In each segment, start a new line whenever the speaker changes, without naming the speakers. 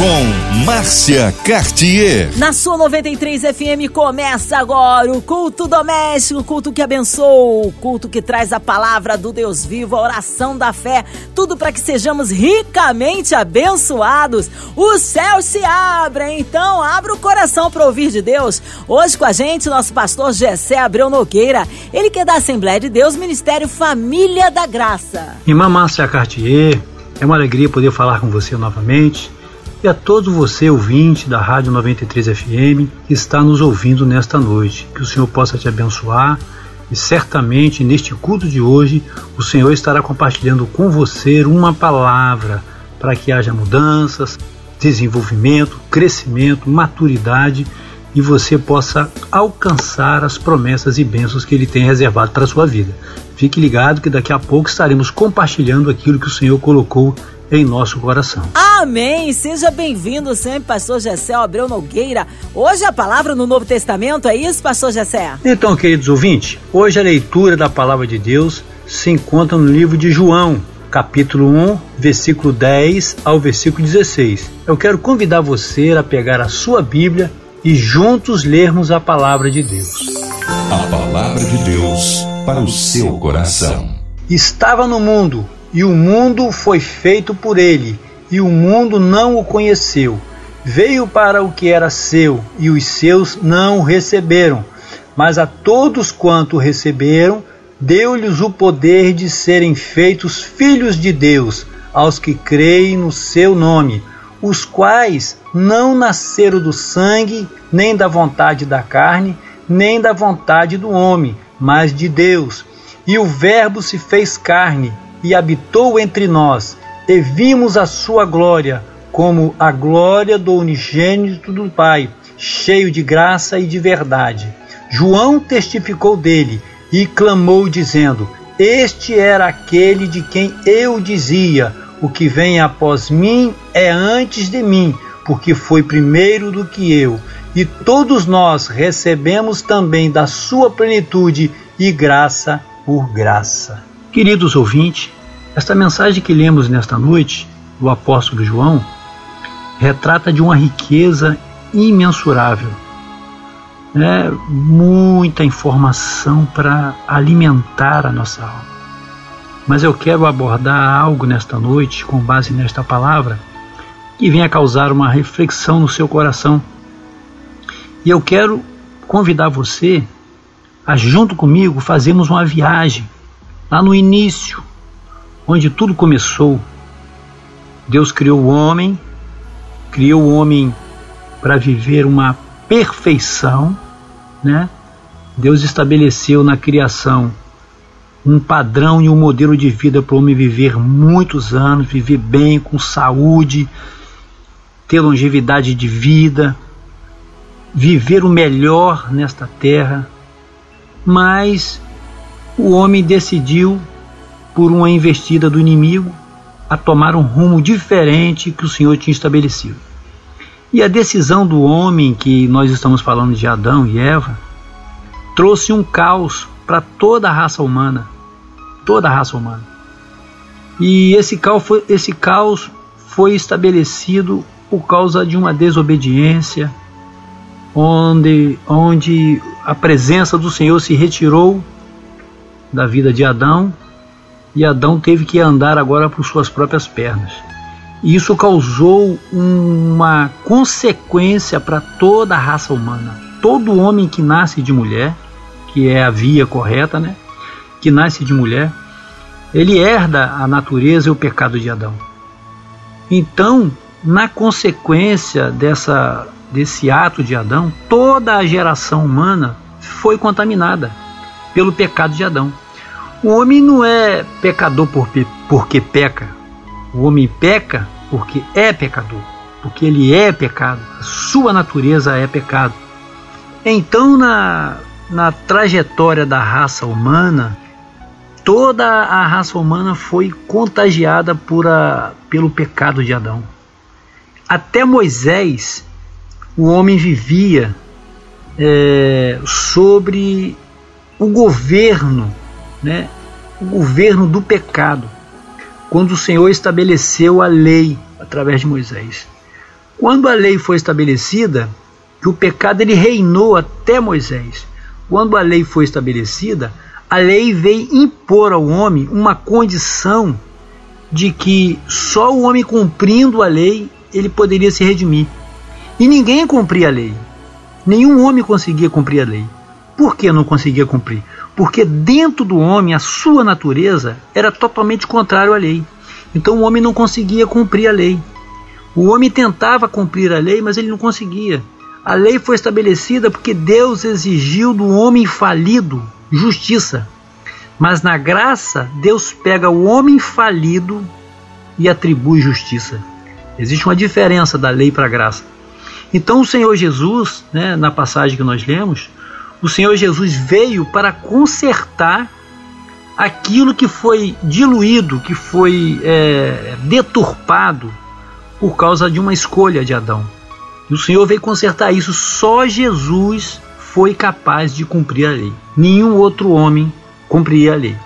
com Márcia Cartier.
Na sua 93 FM começa agora o culto doméstico, culto que abençoa, o culto que traz a palavra do Deus vivo, a oração da fé, tudo para que sejamos ricamente abençoados. Os céus se abrem, então abra o coração para ouvir de Deus. Hoje com a gente nosso pastor Gessé Abreu Nogueira, ele que é da Assembleia de Deus, Ministério Família da Graça.
Irmã Márcia Cartier, é uma alegria poder falar com você novamente e a todo você, ouvinte da Rádio 93 FM, que está nos ouvindo nesta noite. Que o Senhor possa te abençoar e certamente neste culto de hoje o Senhor estará compartilhando com você uma palavra para que haja mudanças, desenvolvimento, crescimento, maturidade e você possa alcançar as promessas e bênçãos que Ele tem reservado para a sua vida. Fique ligado que daqui a pouco estaremos compartilhando aquilo que o Senhor colocou em nosso coração.
Amém! Seja bem-vindo sempre, pastor Gessé Abreu Nogueira. Hoje a palavra no Novo Testamento, é isso, pastor Gessé?
Então, queridos ouvintes, hoje a leitura da palavra de Deus se encontra no livro de João, capítulo 1, versículo 10 ao versículo 16. Eu quero convidar você a pegar a sua Bíblia e juntos lermos a palavra de Deus.
A palavra de Deus para o seu coração.
Estava no mundo e o mundo foi feito por ele, e o mundo não o conheceu. Veio para o que era seu, e os seus não o receberam. Mas a todos quanto receberam, deu-lhes o poder de serem feitos filhos de Deus, aos que creem no seu nome, os quais não nasceram do sangue, nem da vontade da carne, nem da vontade do homem, mas de Deus. E o Verbo se fez carne e habitou entre nós, e vimos a sua glória, como a glória do unigênito do Pai, cheio de graça e de verdade. João testificou dele e clamou, dizendo: Este era aquele de quem eu dizia: O que vem após mim é antes de mim, porque foi primeiro do que eu. E todos nós recebemos também da sua plenitude e graça por graça. Queridos ouvintes, esta mensagem que lemos nesta noite, do apóstolo João, retrata de uma riqueza imensurável. É muita informação para alimentar a nossa alma. Mas eu quero abordar algo nesta noite, com base nesta palavra, que venha causar uma reflexão no seu coração. E eu quero convidar você a, junto comigo, fazermos uma viagem lá no início, onde tudo começou. Deus criou o homem, criou o homem para viver uma perfeição, né? Deus estabeleceu na criação um padrão e um modelo de vida para o homem viver muitos anos, viver bem, com saúde, ter longevidade de vida, viver o melhor nesta terra. Mas o homem decidiu, por uma investida do inimigo, a tomar um rumo diferente que o Senhor tinha estabelecido. E a decisão do homem, que nós estamos falando de Adão e Eva, trouxe um caos para toda a raça humana. Toda a raça humana. E esse caos, foi, esse caos foi estabelecido por causa de uma desobediência, onde, onde a presença do Senhor se retirou da vida de Adão e Adão teve que andar agora por suas próprias pernas. E isso causou uma consequência para toda a raça humana. Todo homem que nasce de mulher, que é a via correta, né? Que nasce de mulher, ele herda a natureza e o pecado de Adão. Então, na consequência dessa, desse ato de Adão, toda a geração humana foi contaminada pelo pecado de Adão. O homem não é pecador por, porque peca. O homem peca porque é pecador, porque ele é pecado. A sua natureza é pecado. Então, na, na trajetória da raça humana, toda a raça humana foi contagiada por a, pelo pecado de Adão. Até Moisés, o homem vivia é, sobre o governo, né, o governo do pecado, quando o Senhor estabeleceu a lei através de Moisés. Quando a lei foi estabelecida, que o pecado ele reinou até Moisés. Quando a lei foi estabelecida, a lei veio impor ao homem uma condição de que só o homem cumprindo a lei ele poderia se redimir. E ninguém cumpria a lei. Nenhum homem conseguia cumprir a lei. Por que não conseguia cumprir? Porque dentro do homem, a sua natureza era totalmente contrário à lei. Então o homem não conseguia cumprir a lei. O homem tentava cumprir a lei, mas ele não conseguia. A lei foi estabelecida porque Deus exigiu do homem falido justiça. Mas na graça, Deus pega o homem falido e atribui justiça. Existe uma diferença da lei para a graça. Então o Senhor Jesus, né, na passagem que nós lemos, o Senhor Jesus veio para consertar aquilo que foi diluído, que foi é, deturpado por causa de uma escolha de Adão. E o Senhor veio consertar isso. Só Jesus foi capaz de cumprir a lei. Nenhum outro homem cumpria a lei.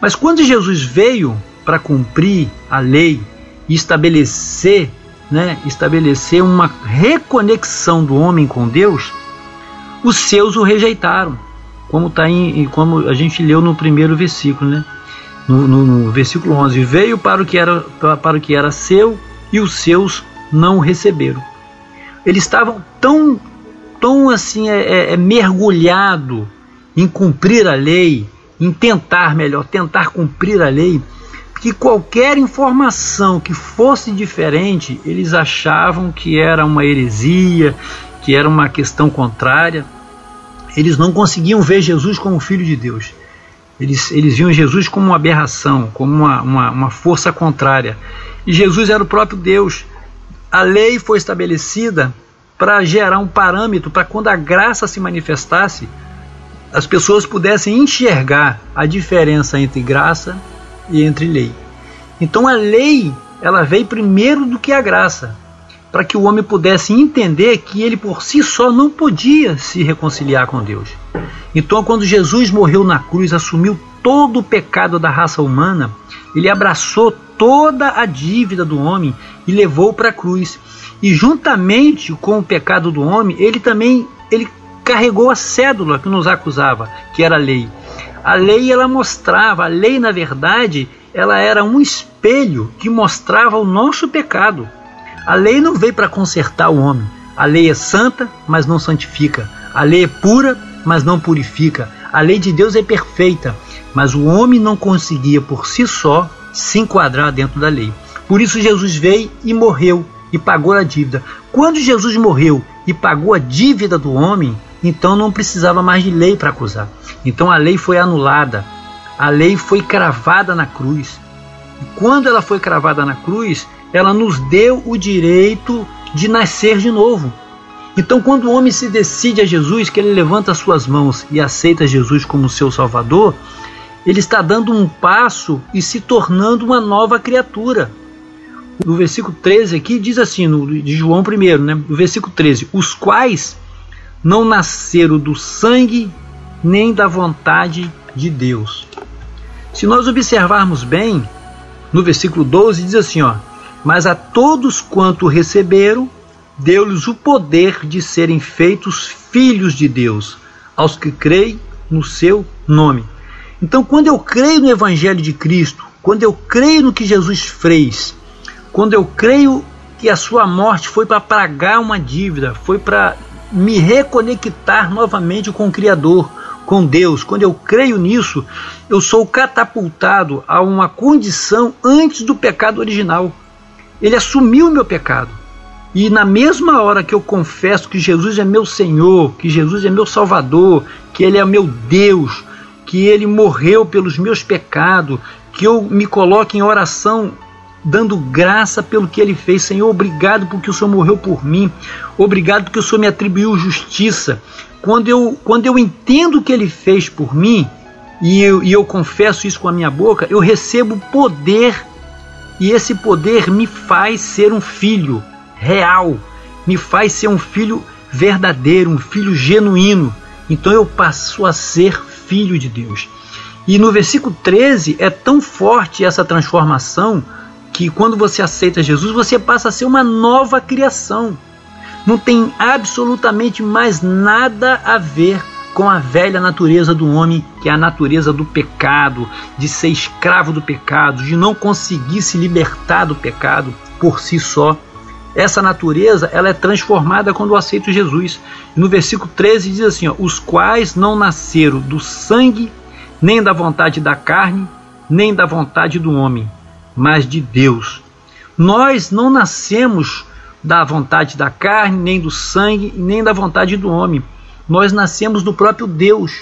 Mas quando Jesus veio para cumprir a lei e estabelecer, né, estabelecer uma reconexão do homem com Deus, os seus o rejeitaram, como tá em, como a gente leu no primeiro versículo, né? No, no, no versículo 11, veio para o que era para o que era seu e os seus não receberam. Eles estavam tão tão assim é, é, é mergulhado em cumprir a lei, em tentar melhor, tentar cumprir a lei, que qualquer informação que fosse diferente, eles achavam que era uma heresia, que era uma questão contrária. Eles não conseguiam ver Jesus como filho de Deus. Eles, eles viam Jesus como uma aberração, como uma, uma, uma força contrária. E Jesus era o próprio Deus. A lei foi estabelecida para gerar um parâmetro para quando a graça se manifestasse, as pessoas pudessem enxergar a diferença entre graça e entre lei. Então a lei ela veio primeiro do que a graça, para que o homem pudesse entender que ele por si só não podia se reconciliar com Deus. Então quando Jesus morreu na cruz, assumiu todo o pecado da raça humana, ele abraçou toda a dívida do homem e levou para a cruz. E juntamente com o pecado do homem, ele também ele carregou a cédula que nos acusava, que era a lei. A lei ela mostrava, a lei na verdade, ela era um espelho que mostrava o nosso pecado. A lei não veio para consertar o homem. A lei é santa, mas não santifica. A lei é pura, mas não purifica. A lei de Deus é perfeita, mas o homem não conseguia por si só se enquadrar dentro da lei. Por isso Jesus veio e morreu e pagou a dívida. Quando Jesus morreu e pagou a dívida do homem, então não precisava mais de lei para acusar. Então a lei foi anulada, a lei foi cravada na cruz. E quando ela foi cravada na cruz, ela nos deu o direito de nascer de novo. Então, quando o homem se decide a Jesus, que ele levanta as suas mãos e aceita Jesus como seu Salvador, ele está dando um passo e se tornando uma nova criatura. No versículo 13 aqui diz assim, no, de João 1, né? no versículo 13: Os quais não nasceram do sangue nem da vontade de Deus. Se nós observarmos bem, no versículo 12 diz assim: ó, Mas a todos quanto receberam, deu-lhes o poder de serem feitos filhos de Deus, aos que creem no seu nome. Então, quando eu creio no Evangelho de Cristo, quando eu creio no que Jesus fez, quando eu creio que a sua morte foi para pagar uma dívida, foi para me reconectar novamente com o Criador, com Deus, quando eu creio nisso, eu sou catapultado a uma condição antes do pecado original. Ele assumiu o meu pecado. E na mesma hora que eu confesso que Jesus é meu Senhor, que Jesus é meu Salvador, que Ele é meu Deus, que Ele morreu pelos meus pecados, que eu me coloque em oração dando graça pelo que ele fez. Senhor, obrigado porque o Senhor morreu por mim. Obrigado porque o Senhor me atribuiu justiça. Quando eu, quando eu entendo o que ele fez por mim, e eu, e eu confesso isso com a minha boca, eu recebo poder, e esse poder me faz ser um filho real, me faz ser um filho verdadeiro, um filho genuíno. Então eu passo a ser filho de Deus. E no versículo 13 é tão forte essa transformação que quando você aceita Jesus, você passa a ser uma nova criação. Não tem absolutamente mais nada a ver com a velha natureza do homem, que é a natureza do pecado, de ser escravo do pecado, de não conseguir se libertar do pecado por si só. Essa natureza ela é transformada quando eu aceito Jesus. No versículo 13 diz assim: ó, Os quais não nasceram do sangue, nem da vontade da carne, nem da vontade do homem, mas de Deus. Nós não nascemos da vontade da carne, nem do sangue, nem da vontade do homem. Nós nascemos do próprio Deus.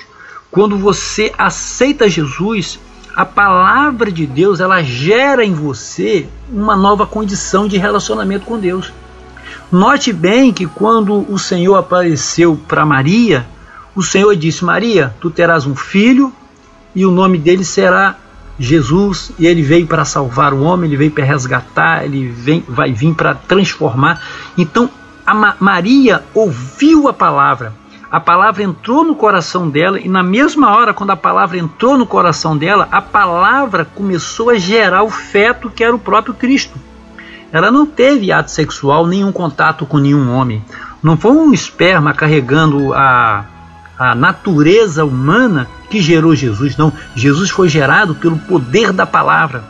Quando você aceita Jesus, a palavra de Deus ela gera em você uma nova condição de relacionamento com Deus. Note bem que quando o Senhor apareceu para Maria, o Senhor disse: Maria, tu terás um filho e o nome dele será Jesus. E ele veio para salvar o homem, ele veio para resgatar, ele vem, vai vir para transformar. Então a Ma Maria ouviu a palavra a palavra entrou no coração dela e na mesma hora, quando a palavra entrou no coração dela, a palavra começou a gerar o feto que era o próprio Cristo. Ela não teve ato sexual, nenhum contato com nenhum homem. Não foi um esperma carregando a, a natureza humana que gerou Jesus, não. Jesus foi gerado pelo poder da palavra.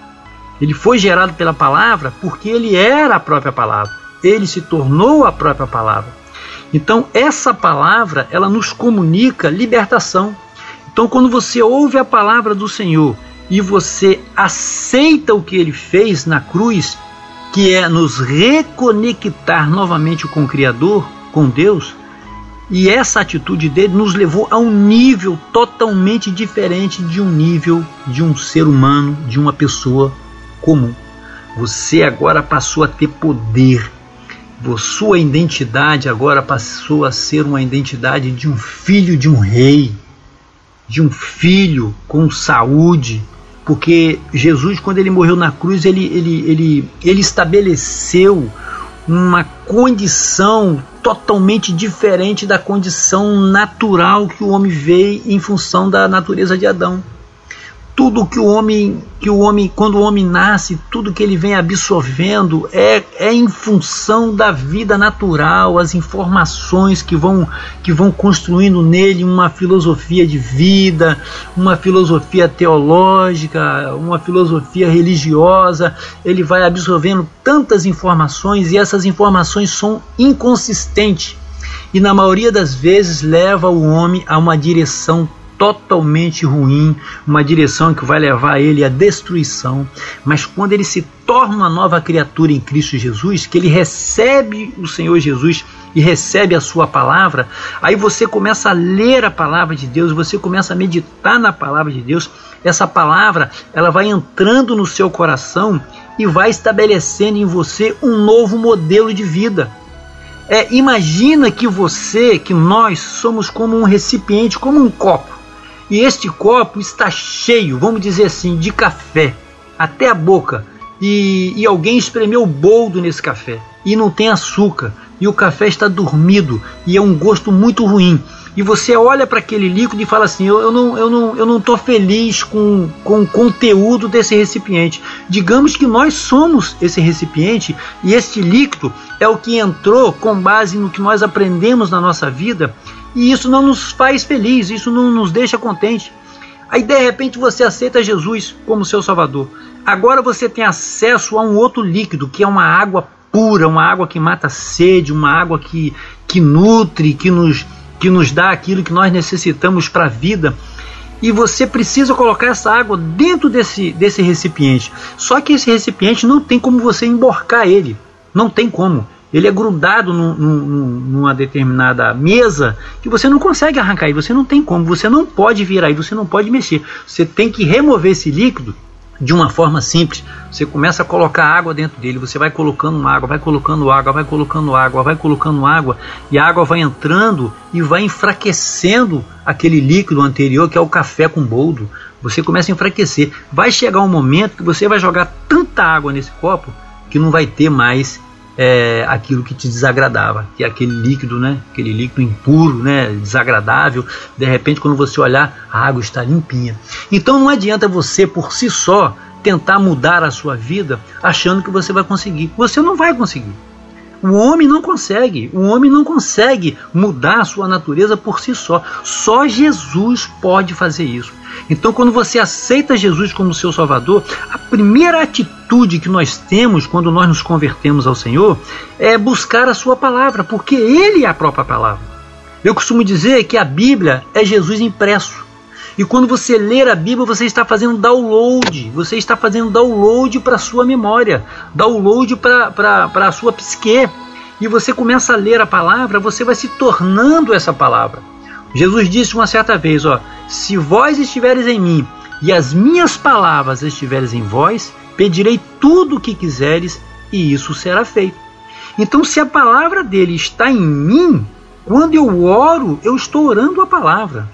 Ele foi gerado pela palavra porque ele era a própria palavra. Ele se tornou a própria palavra. Então, essa palavra, ela nos comunica libertação. Então, quando você ouve a palavra do Senhor e você aceita o que ele fez na cruz, que é nos reconectar novamente com o Criador, com Deus, e essa atitude dele nos levou a um nível totalmente diferente de um nível de um ser humano, de uma pessoa comum. Você agora passou a ter poder sua identidade agora passou a ser uma identidade de um filho de um rei, de um filho com saúde, porque Jesus, quando ele morreu na cruz, ele, ele, ele, ele estabeleceu uma condição totalmente diferente da condição natural que o homem veio em função da natureza de Adão tudo que o homem que o homem quando o homem nasce tudo que ele vem absorvendo é, é em função da vida natural as informações que vão que vão construindo nele uma filosofia de vida uma filosofia teológica uma filosofia religiosa. Ele vai absorvendo tantas informações e essas informações são inconsistentes. E na maioria das vezes leva o homem a uma direção totalmente ruim, uma direção que vai levar ele à destruição. Mas quando ele se torna uma nova criatura em Cristo Jesus, que ele recebe o Senhor Jesus e recebe a sua palavra, aí você começa a ler a palavra de Deus, você começa a meditar na palavra de Deus. Essa palavra, ela vai entrando no seu coração e vai estabelecendo em você um novo modelo de vida. É, imagina que você, que nós somos como um recipiente, como um copo. E este copo está cheio, vamos dizer assim, de café, até a boca. E, e alguém espremeu o boldo nesse café e não tem açúcar. E o café está dormido e é um gosto muito ruim e você olha para aquele líquido e fala assim: eu, eu não eu não eu não estou feliz com, com o conteúdo desse recipiente. Digamos que nós somos esse recipiente e este líquido é o que entrou com base no que nós aprendemos na nossa vida e isso não nos faz feliz, isso não nos deixa contente. Aí de repente você aceita Jesus como seu Salvador. Agora você tem acesso a um outro líquido, que é uma água pura, uma água que mata a sede, uma água que, que nutre, que nos, que nos dá aquilo que nós necessitamos para a vida. E você precisa colocar essa água dentro desse, desse recipiente. Só que esse recipiente não tem como você emborcar ele. Não tem como ele é grudado num, num, numa determinada mesa que você não consegue arrancar e você não tem como, você não pode virar e você não pode mexer. Você tem que remover esse líquido de uma forma simples. Você começa a colocar água dentro dele, você vai colocando água, vai colocando água, vai colocando água, vai colocando água, e a água vai entrando e vai enfraquecendo aquele líquido anterior que é o café com boldo. Você começa a enfraquecer. Vai chegar um momento que você vai jogar tanta água nesse copo que não vai ter mais é, aquilo que te desagradava, que é aquele líquido, né? Aquele líquido impuro, né? Desagradável. De repente, quando você olhar, a água está limpinha. Então não adianta você por si só tentar mudar a sua vida achando que você vai conseguir. Você não vai conseguir. O homem não consegue, o homem não consegue mudar a sua natureza por si só. Só Jesus pode fazer isso. Então, quando você aceita Jesus como seu Salvador, a primeira atitude que nós temos quando nós nos convertemos ao Senhor é buscar a Sua palavra, porque Ele é a própria palavra. Eu costumo dizer que a Bíblia é Jesus impresso. E quando você ler a Bíblia, você está fazendo download, você está fazendo download para a sua memória, download para a sua psique. E você começa a ler a palavra, você vai se tornando essa palavra. Jesus disse uma certa vez: ó, Se vós estiveres em mim e as minhas palavras estiveres em vós, pedirei tudo o que quiseres e isso será feito. Então, se a palavra dele está em mim, quando eu oro, eu estou orando a palavra.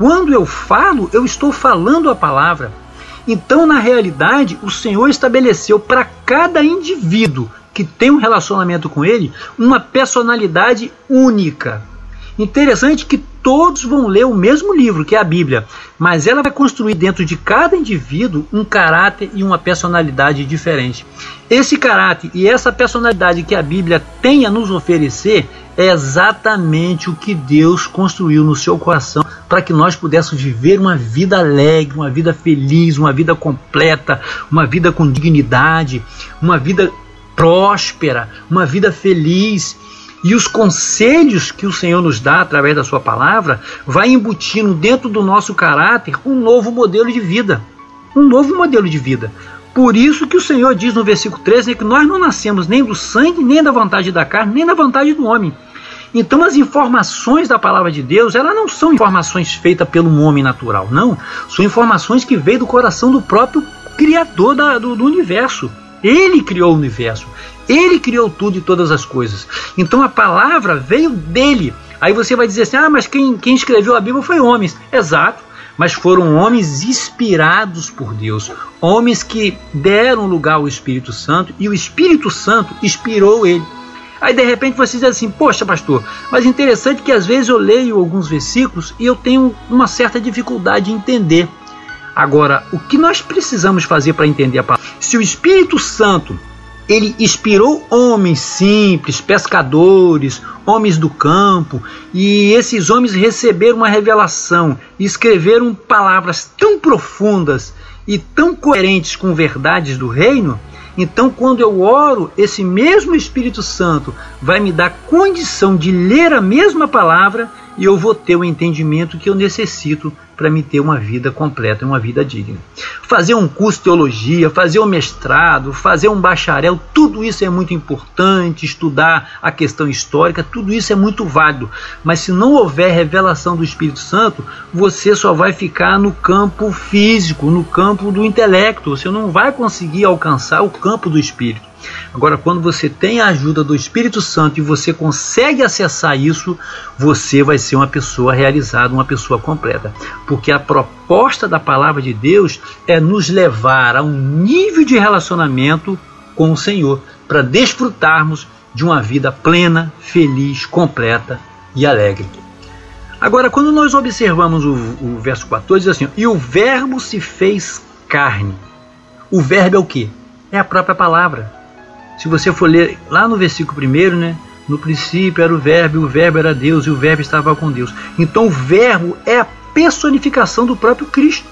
Quando eu falo, eu estou falando a palavra. Então, na realidade, o Senhor estabeleceu para cada indivíduo que tem um relacionamento com Ele uma personalidade única. Interessante que todos vão ler o mesmo livro, que é a Bíblia, mas ela vai construir dentro de cada indivíduo um caráter e uma personalidade diferente. Esse caráter e essa personalidade que a Bíblia tem a nos oferecer é exatamente o que Deus construiu no seu coração para que nós pudéssemos viver uma vida alegre, uma vida feliz, uma vida completa, uma vida com dignidade, uma vida próspera, uma vida feliz. E os conselhos que o Senhor nos dá através da sua palavra vai embutindo dentro do nosso caráter um novo modelo de vida. Um novo modelo de vida. Por isso que o Senhor diz no versículo 13 que nós não nascemos nem do sangue, nem da vontade da carne, nem da vontade do homem. Então as informações da palavra de Deus, elas não são informações feitas pelo homem natural, não. São informações que veio do coração do próprio Criador da, do, do universo. Ele criou o universo. Ele criou tudo e todas as coisas. Então a palavra veio dele. Aí você vai dizer assim: ah, mas quem, quem escreveu a Bíblia foi homens. Exato. Mas foram homens inspirados por Deus, homens que deram lugar ao Espírito Santo e o Espírito Santo inspirou ele. Aí de repente você diz assim: Poxa, pastor, mas interessante que às vezes eu leio alguns versículos e eu tenho uma certa dificuldade em entender. Agora, o que nós precisamos fazer para entender a palavra? Se o Espírito Santo ele inspirou homens simples, pescadores, homens do campo, e esses homens receberam uma revelação e escreveram palavras tão profundas e tão coerentes com verdades do reino. Então, quando eu oro, esse mesmo Espírito Santo vai me dar condição de ler a mesma palavra e eu vou ter o entendimento que eu necessito para me ter uma vida completa, uma vida digna. Fazer um curso de teologia, fazer um mestrado, fazer um bacharel, tudo isso é muito importante, estudar a questão histórica, tudo isso é muito válido. Mas se não houver revelação do Espírito Santo, você só vai ficar no campo físico, no campo do intelecto, você não vai conseguir alcançar o campo do Espírito. Agora, quando você tem a ajuda do Espírito Santo e você consegue acessar isso, você vai ser uma pessoa realizada, uma pessoa completa. Porque a proposta da palavra de Deus é nos levar a um nível de relacionamento com o Senhor, para desfrutarmos de uma vida plena, feliz, completa e alegre. Agora, quando nós observamos o, o verso 14, diz assim: E o Verbo se fez carne. O Verbo é o que? É a própria palavra. Se você for ler lá no versículo primeiro, né? No princípio era o verbo, e o verbo era Deus, e o verbo estava com Deus. Então o verbo é a personificação do próprio Cristo.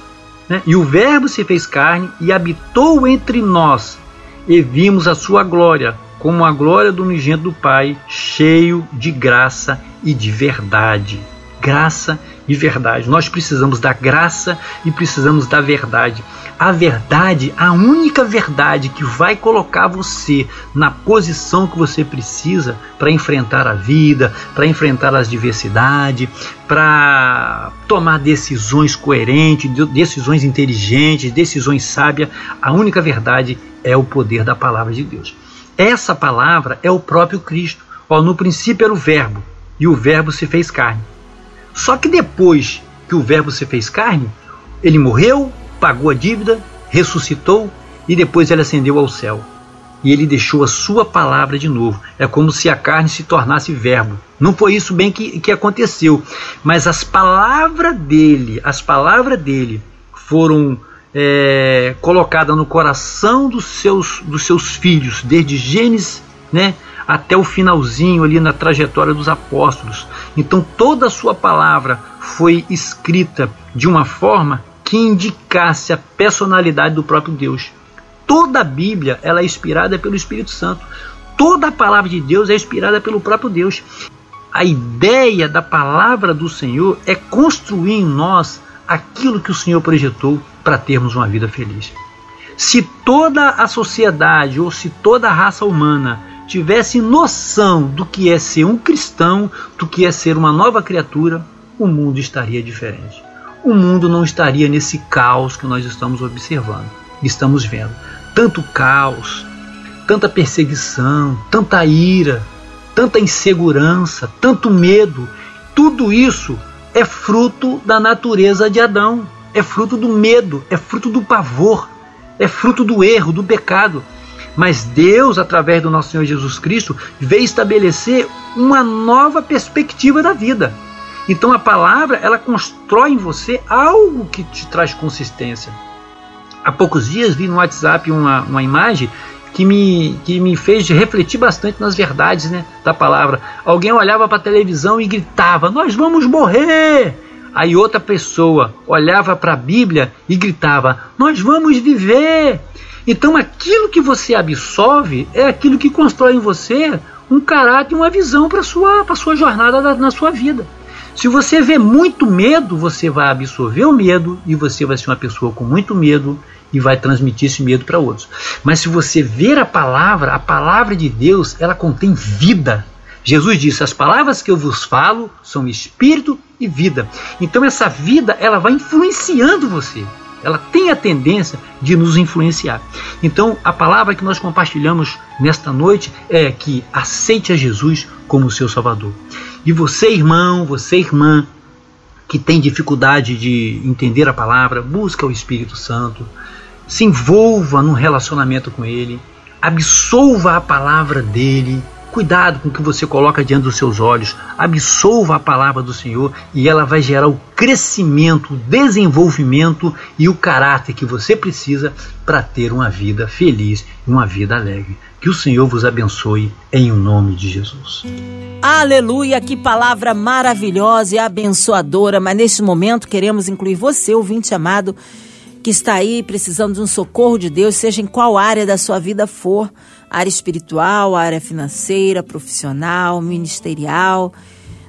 Né? E o verbo se fez carne e habitou entre nós, e vimos a sua glória, como a glória do unigênito do Pai, cheio de graça e de verdade. Graça e verdade. Nós precisamos da graça e precisamos da verdade a verdade, a única verdade que vai colocar você na posição que você precisa para enfrentar a vida, para enfrentar as diversidades, para tomar decisões coerentes, decisões inteligentes, decisões sábias. A única verdade é o poder da palavra de Deus. Essa palavra é o próprio Cristo. Ó, no princípio era o Verbo, e o Verbo se fez carne. Só que depois que o Verbo se fez carne, ele morreu, pagou a dívida, ressuscitou e depois ele ascendeu ao céu. e ele deixou a sua palavra de novo. É como se a carne se tornasse verbo. Não foi isso bem que, que aconteceu, mas as palavras dele, as palavras dele foram é, colocadas no coração dos seus, dos seus filhos, desde Gênesis né, até o finalzinho ali na trajetória dos apóstolos. Então toda a sua palavra foi escrita de uma forma que indicasse a personalidade do próprio Deus. Toda a Bíblia ela é inspirada pelo Espírito Santo. Toda a palavra de Deus é inspirada pelo próprio Deus. A ideia da palavra do Senhor é construir em nós aquilo que o Senhor projetou para termos uma vida feliz. Se toda a sociedade ou se toda a raça humana tivesse noção do que é ser um cristão, do que é ser uma nova criatura, o mundo estaria diferente. O mundo não estaria nesse caos que nós estamos observando, estamos vendo tanto caos, tanta perseguição, tanta ira, tanta insegurança, tanto medo. Tudo isso é fruto da natureza de Adão, é fruto do medo, é fruto do pavor, é fruto do erro, do pecado. Mas Deus, através do nosso Senhor Jesus Cristo, veio estabelecer uma nova perspectiva da vida. Então a palavra, ela constrói em você algo que te traz consistência há poucos dias vi no WhatsApp uma, uma imagem que me, que me fez refletir bastante nas verdades né, da palavra. Alguém olhava para a televisão e gritava: Nós vamos morrer! Aí outra pessoa olhava para a Bíblia e gritava: Nós vamos viver! Então aquilo que você absorve é aquilo que constrói em você um caráter, uma visão para a sua, sua jornada na, na sua vida. Se você vê muito medo, você vai absorver o medo e você vai ser uma pessoa com muito medo e vai transmitir esse medo para outros. Mas se você ver a palavra, a palavra de Deus, ela contém vida. Jesus disse: "As palavras que eu vos falo são espírito e vida". Então essa vida, ela vai influenciando você. Ela tem a tendência de nos influenciar. Então, a palavra que nós compartilhamos nesta noite é que aceite a Jesus como seu Salvador. E você, irmão, você, irmã, que tem dificuldade de entender a palavra, busca o Espírito Santo, se envolva num relacionamento com Ele, absolva a palavra dele. Cuidado com o que você coloca diante dos seus olhos, absolva a palavra do Senhor e ela vai gerar o crescimento, o desenvolvimento e o caráter que você precisa para ter uma vida feliz e uma vida alegre. Que o Senhor vos abençoe em nome de Jesus.
Aleluia, que palavra maravilhosa e abençoadora, mas neste momento queremos incluir você, ouvinte amado, que está aí precisando de um socorro de Deus, seja em qual área da sua vida for área espiritual, área financeira, profissional, ministerial,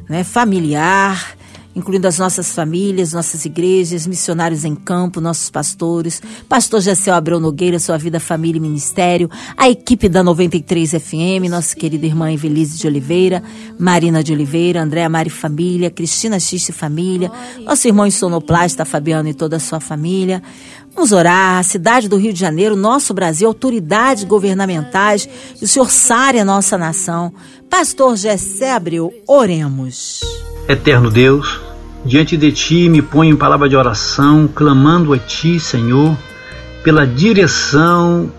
né, familiar incluindo as nossas famílias, nossas igrejas, missionários em campo, nossos pastores, pastor Jacel Abreu Nogueira, sua vida, família e ministério, a equipe da 93 FM, nossa querida irmã Evelise de Oliveira, Marina de Oliveira, Andréa Mari Família, Cristina Xiste Família, nosso irmão em sonoplasta, Fabiano e toda a sua família. Vamos orar, a cidade do Rio de Janeiro, nosso Brasil, autoridades governamentais, o Senhor sare a nossa nação. Pastor Jessé Abreu, oremos.
Eterno Deus, diante de Ti me ponho em palavra de oração, clamando a Ti, Senhor, pela direção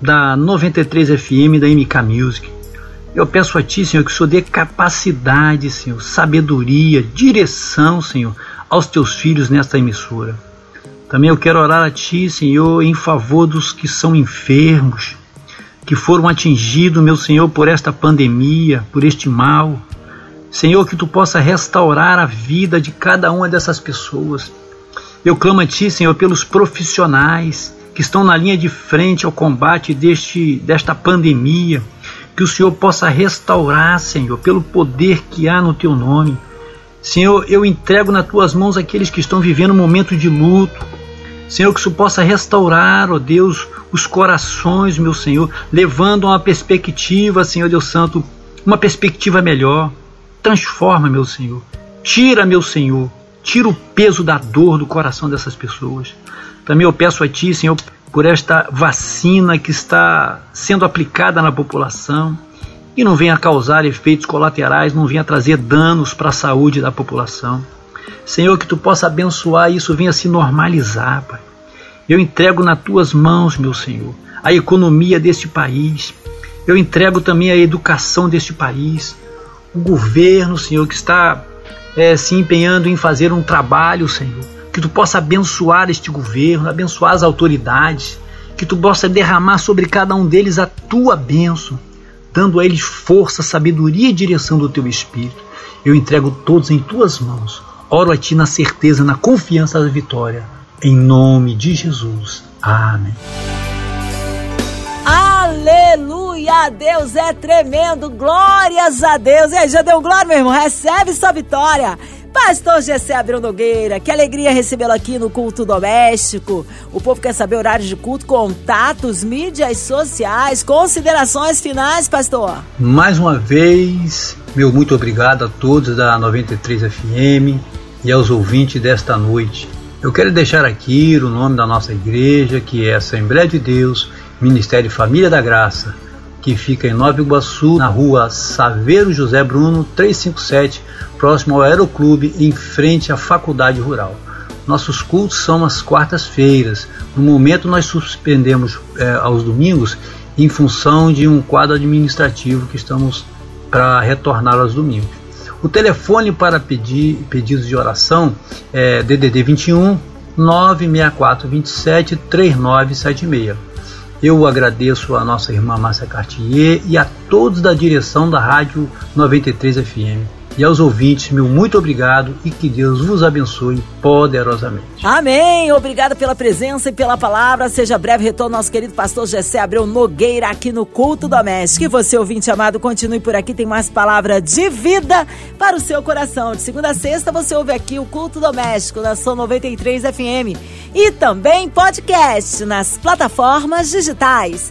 da 93 FM da MK Music. Eu peço a Ti, Senhor, que o Senhor dê capacidade, Senhor, sabedoria, direção, Senhor, aos Teus filhos nesta emissora. Também eu quero orar a Ti, Senhor, em favor dos que são enfermos, que foram atingidos, meu Senhor, por esta pandemia, por este mal. Senhor, que tu possa restaurar a vida de cada uma dessas pessoas. Eu clamo a ti, Senhor, pelos profissionais que estão na linha de frente ao combate deste, desta pandemia. Que o Senhor possa restaurar, Senhor, pelo poder que há no teu nome. Senhor, eu entrego nas tuas mãos aqueles que estão vivendo um momento de luto. Senhor, que Senhor possa restaurar, ó Deus, os corações, meu Senhor, levando uma perspectiva, Senhor Deus Santo, uma perspectiva melhor. Transforma, meu Senhor. Tira, meu Senhor. Tira o peso da dor do coração dessas pessoas. Também eu peço a Ti, Senhor, por esta vacina que está sendo aplicada na população e não venha causar efeitos colaterais, não venha trazer danos para a saúde da população. Senhor, que Tu possa abençoar isso, venha se normalizar, Pai. Eu entrego nas tuas mãos, meu Senhor, a economia deste país. Eu entrego também a educação deste país. O governo, Senhor, que está é, se empenhando em fazer um trabalho, Senhor. Que tu possa abençoar este governo, abençoar as autoridades. Que tu possa derramar sobre cada um deles a tua bênção, dando a eles força, sabedoria e direção do teu Espírito. Eu entrego todos em tuas mãos. Oro a ti na certeza, na confiança da vitória. Em nome de Jesus. Amém.
Aleluia! Deus é tremendo! Glórias a Deus! E aí, já deu glória, meu irmão? Recebe sua vitória! Pastor Gessé Abreu Nogueira, que alegria recebê-lo aqui no culto doméstico. O povo quer saber horários de culto, contatos, mídias sociais, considerações finais, pastor.
Mais uma vez, meu muito obrigado a todos da 93 FM e aos ouvintes desta noite. Eu quero deixar aqui o nome da nossa igreja, que é Assembleia de Deus, Ministério Família da Graça, que fica em Nova Iguaçu, na rua Saveiro José Bruno, 357, próximo ao Aeroclube, em frente à Faculdade Rural. Nossos cultos são às quartas-feiras. No momento, nós suspendemos é, aos domingos em função de um quadro administrativo que estamos para retornar aos domingos. O telefone para pedir pedidos de oração é DDD 21 964 27 3976. Eu agradeço a nossa irmã Márcia Cartier e a todos da direção da Rádio 93 FM. E aos ouvintes, meu muito obrigado e que Deus vos abençoe poderosamente.
Amém. Obrigado pela presença e pela palavra. Seja breve retorno nosso querido pastor Gessé Abreu Nogueira aqui no Culto Doméstico. E você, ouvinte amado, continue por aqui. Tem mais palavra de vida para o seu coração. De segunda a sexta, você ouve aqui o Culto Doméstico na Som 93 FM. E também podcast nas plataformas digitais